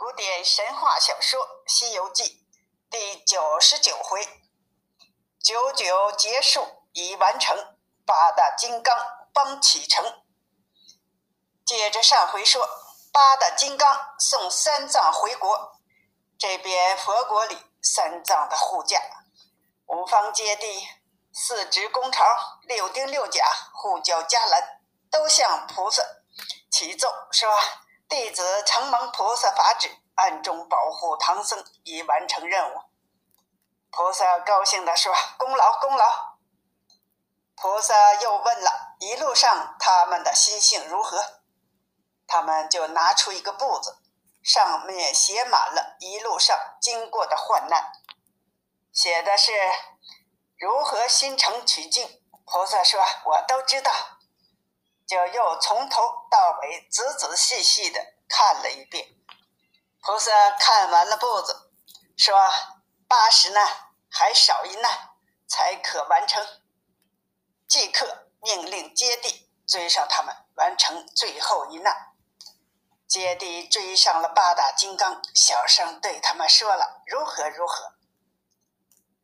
古典神话小说《西游记》第九十九回，九九结束已完成，八大金刚帮启程。接着上回说，八大金刚送三藏回国，这边佛国里三藏的护驾，五方揭谛、四值功朝、六丁六甲、护教伽蓝，都向菩萨启奏说。弟子承蒙菩萨法旨，暗中保护唐僧，已完成任务。菩萨高兴地说：“功劳，功劳！”菩萨又问了一路上他们的心性如何，他们就拿出一个簿子，上面写满了一路上经过的患难，写的是如何心诚取经。菩萨说：“我都知道。”就又从头到尾仔仔细细的看了一遍。菩萨看完了步子，说：“八十难还少一难，才可完成。”即刻命令接地追上他们，完成最后一难。接地追上了八大金刚，小声对他们说了如何如何。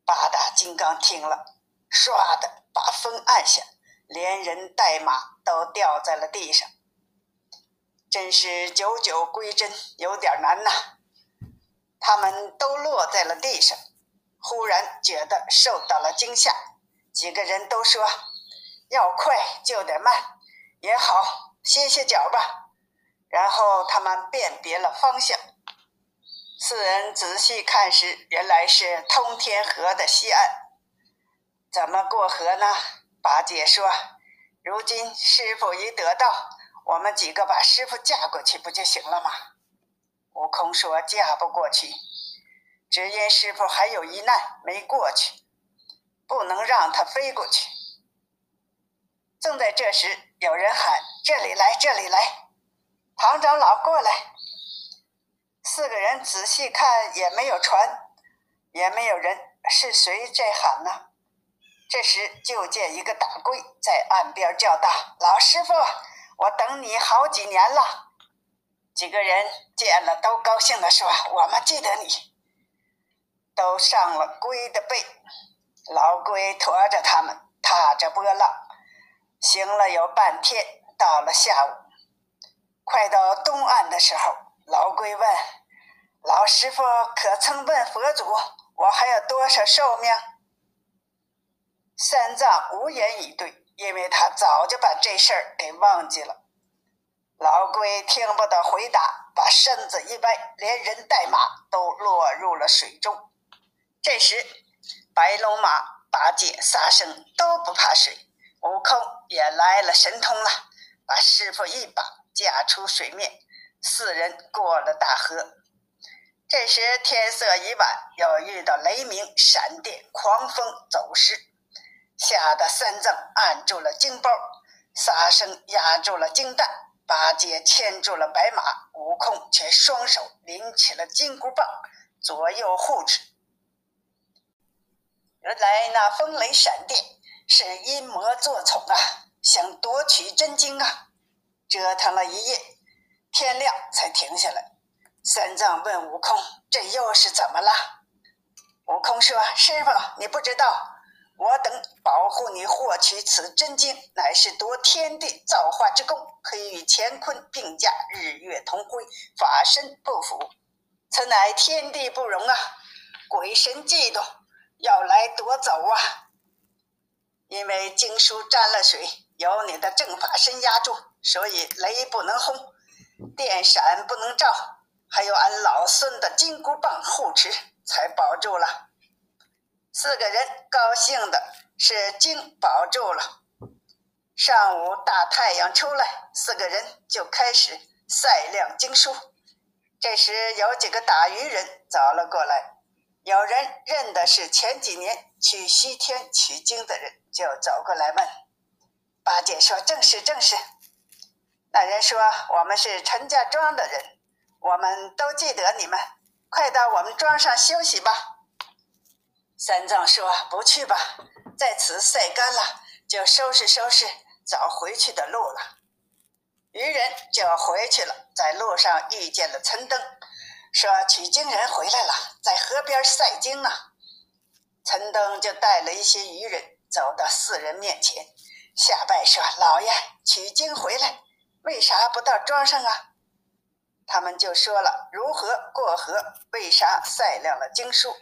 八大金刚听了，唰的把风按下。连人带马都掉在了地上，真是九九归真，有点难呐。他们都落在了地上，忽然觉得受到了惊吓，几个人都说：“要快就得慢，也好歇歇脚吧。”然后他们辨别了方向，四人仔细看时，原来是通天河的西岸。怎么过河呢？八戒说：“如今师傅已得道，我们几个把师傅架过去不就行了吗？”悟空说：“架不过去，只因师傅还有一难没过去，不能让他飞过去。”正在这时，有人喊：“这里来，这里来！唐长老过来！”四个人仔细看，也没有船，也没有人，是谁在喊呢？这时，就见一个大龟在岸边叫道：“老师傅，我等你好几年了。”几个人见了，都高兴地说：“我们记得你。”都上了龟的背，老龟驮着他们，踏着波浪，行了有半天。到了下午，快到东岸的时候，老龟问：“老师傅，可曾问佛祖，我还有多少寿命？”三藏无言以对，因为他早就把这事儿给忘记了。老龟听不到回答，把身子一歪，连人带马都落入了水中。这时，白龙马、八戒、沙僧都不怕水，悟空也来了神通了，把师傅一把架出水面，四人过了大河。这时天色已晚，又遇到雷鸣、闪电、狂风走失。吓得三藏按住了金包，沙僧压住了金蛋，八戒牵住了白马，悟空却双手拎起了金箍棒，左右护持。原来那风雷闪电是阴魔作宠啊，想夺取真经啊！折腾了一夜，天亮才停下来。三藏问悟空：“这又是怎么了？”悟空说：“师傅，你不知道。”我等保护你获取此真经，乃是夺天地造化之功，可以与乾坤并驾，日月同辉，法身不腐。此乃天地不容啊！鬼神嫉妒，要来夺走啊！因为经书沾了水，有你的正法身压住，所以雷不能轰，电闪不能照，还有俺老孙的金箍棒护持，才保住了。四个人高兴的是经保住了。上午大太阳出来，四个人就开始赛量经书。这时有几个打渔人走了过来，有人认的是前几年去西天取经的人，就走过来问八戒说：“正是，正是。”那人说：“我们是陈家庄的人，我们都记得你们，快到我们庄上休息吧。”三藏说：“不去吧，在此晒干了，就收拾收拾，找回去的路了。”渔人就回去了，在路上遇见了陈登，说取经人回来了，在河边晒经呢。陈登就带了一些渔人走到四人面前，下拜说：“老爷取经回来，为啥不到庄上啊？”他们就说了如何过河，为啥晒亮了经书。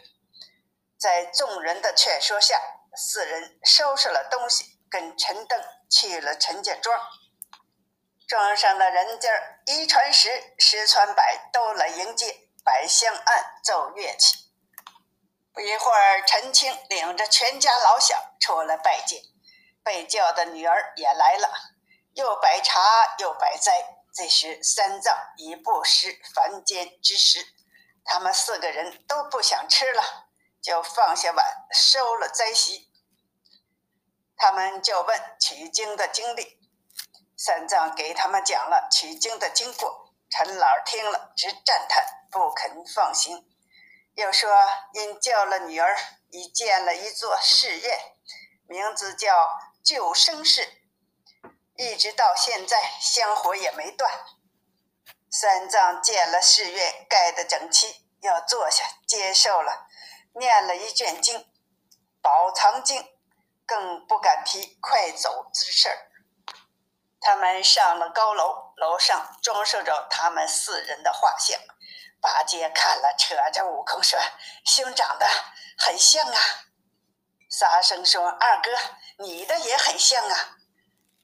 在众人的劝说下，四人收拾了东西，跟陈登去了陈家庄。庄上的人家一传十，十传百，都来迎接，摆香案，奏乐器。不一会儿，陈青领着全家老小出来拜见，被叫的女儿也来了，又摆茶又摆斋。这时三藏已不识凡间之食，他们四个人都不想吃了，就放下碗，收了斋席。他们就问取经的经历，三藏给他们讲了取经的经过。陈老听了直赞叹，不肯放心。又说，因叫了女儿，已建了一座寺院，名字叫救生寺，一直到现在香火也没断。三藏见了寺院盖得整齐，要坐下接受了，念了一卷经，《宝藏经》，更不敢提快走之事儿。他们上了高楼，楼上装饰着他们四人的画像。八戒看了，扯着悟空说：“兄长的很像啊。”沙僧说：“二哥，你的也很像啊，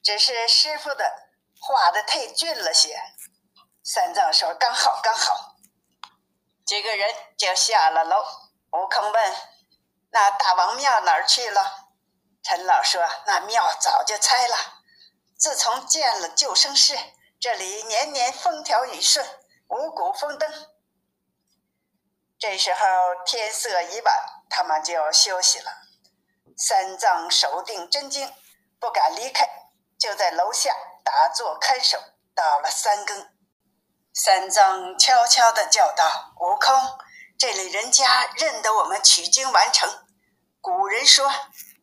只是师傅的画的太俊了些。”三藏说：“刚好，刚好。”几个人就下了楼。悟空问：“那大王庙哪儿去了？”陈老说：“那庙早就拆了。自从建了救生寺，这里年年风调雨顺，五谷丰登。”这时候天色已晚，他们就要休息了。三藏守定真经，不敢离开，就在楼下打坐看守。到了三更，三藏悄悄地叫道：“悟空，这里人家认得我们取经完成。古人说，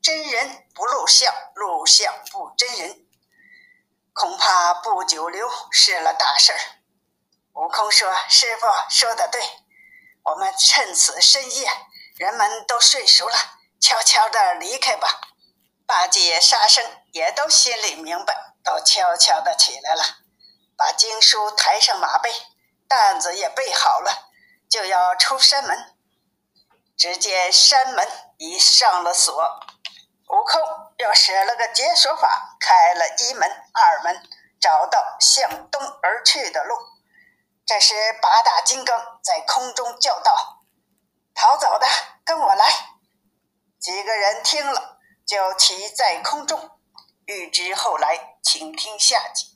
真人不露相，露相不真人，恐怕不久留失了大事儿。”悟空说：“师傅说的对。”我们趁此深夜，人们都睡熟了，悄悄地离开吧。八戒、沙僧也都心里明白，都悄悄地起来了，把经书抬上马背，担子也备好了，就要出山门。只见山门已上了锁，悟空又使了个解锁法，开了一门、二门，找到向东而去的路。这时，八大金刚在空中叫道：“逃走的，跟我来！”几个人听了，就骑在空中。欲知后来，请听下集。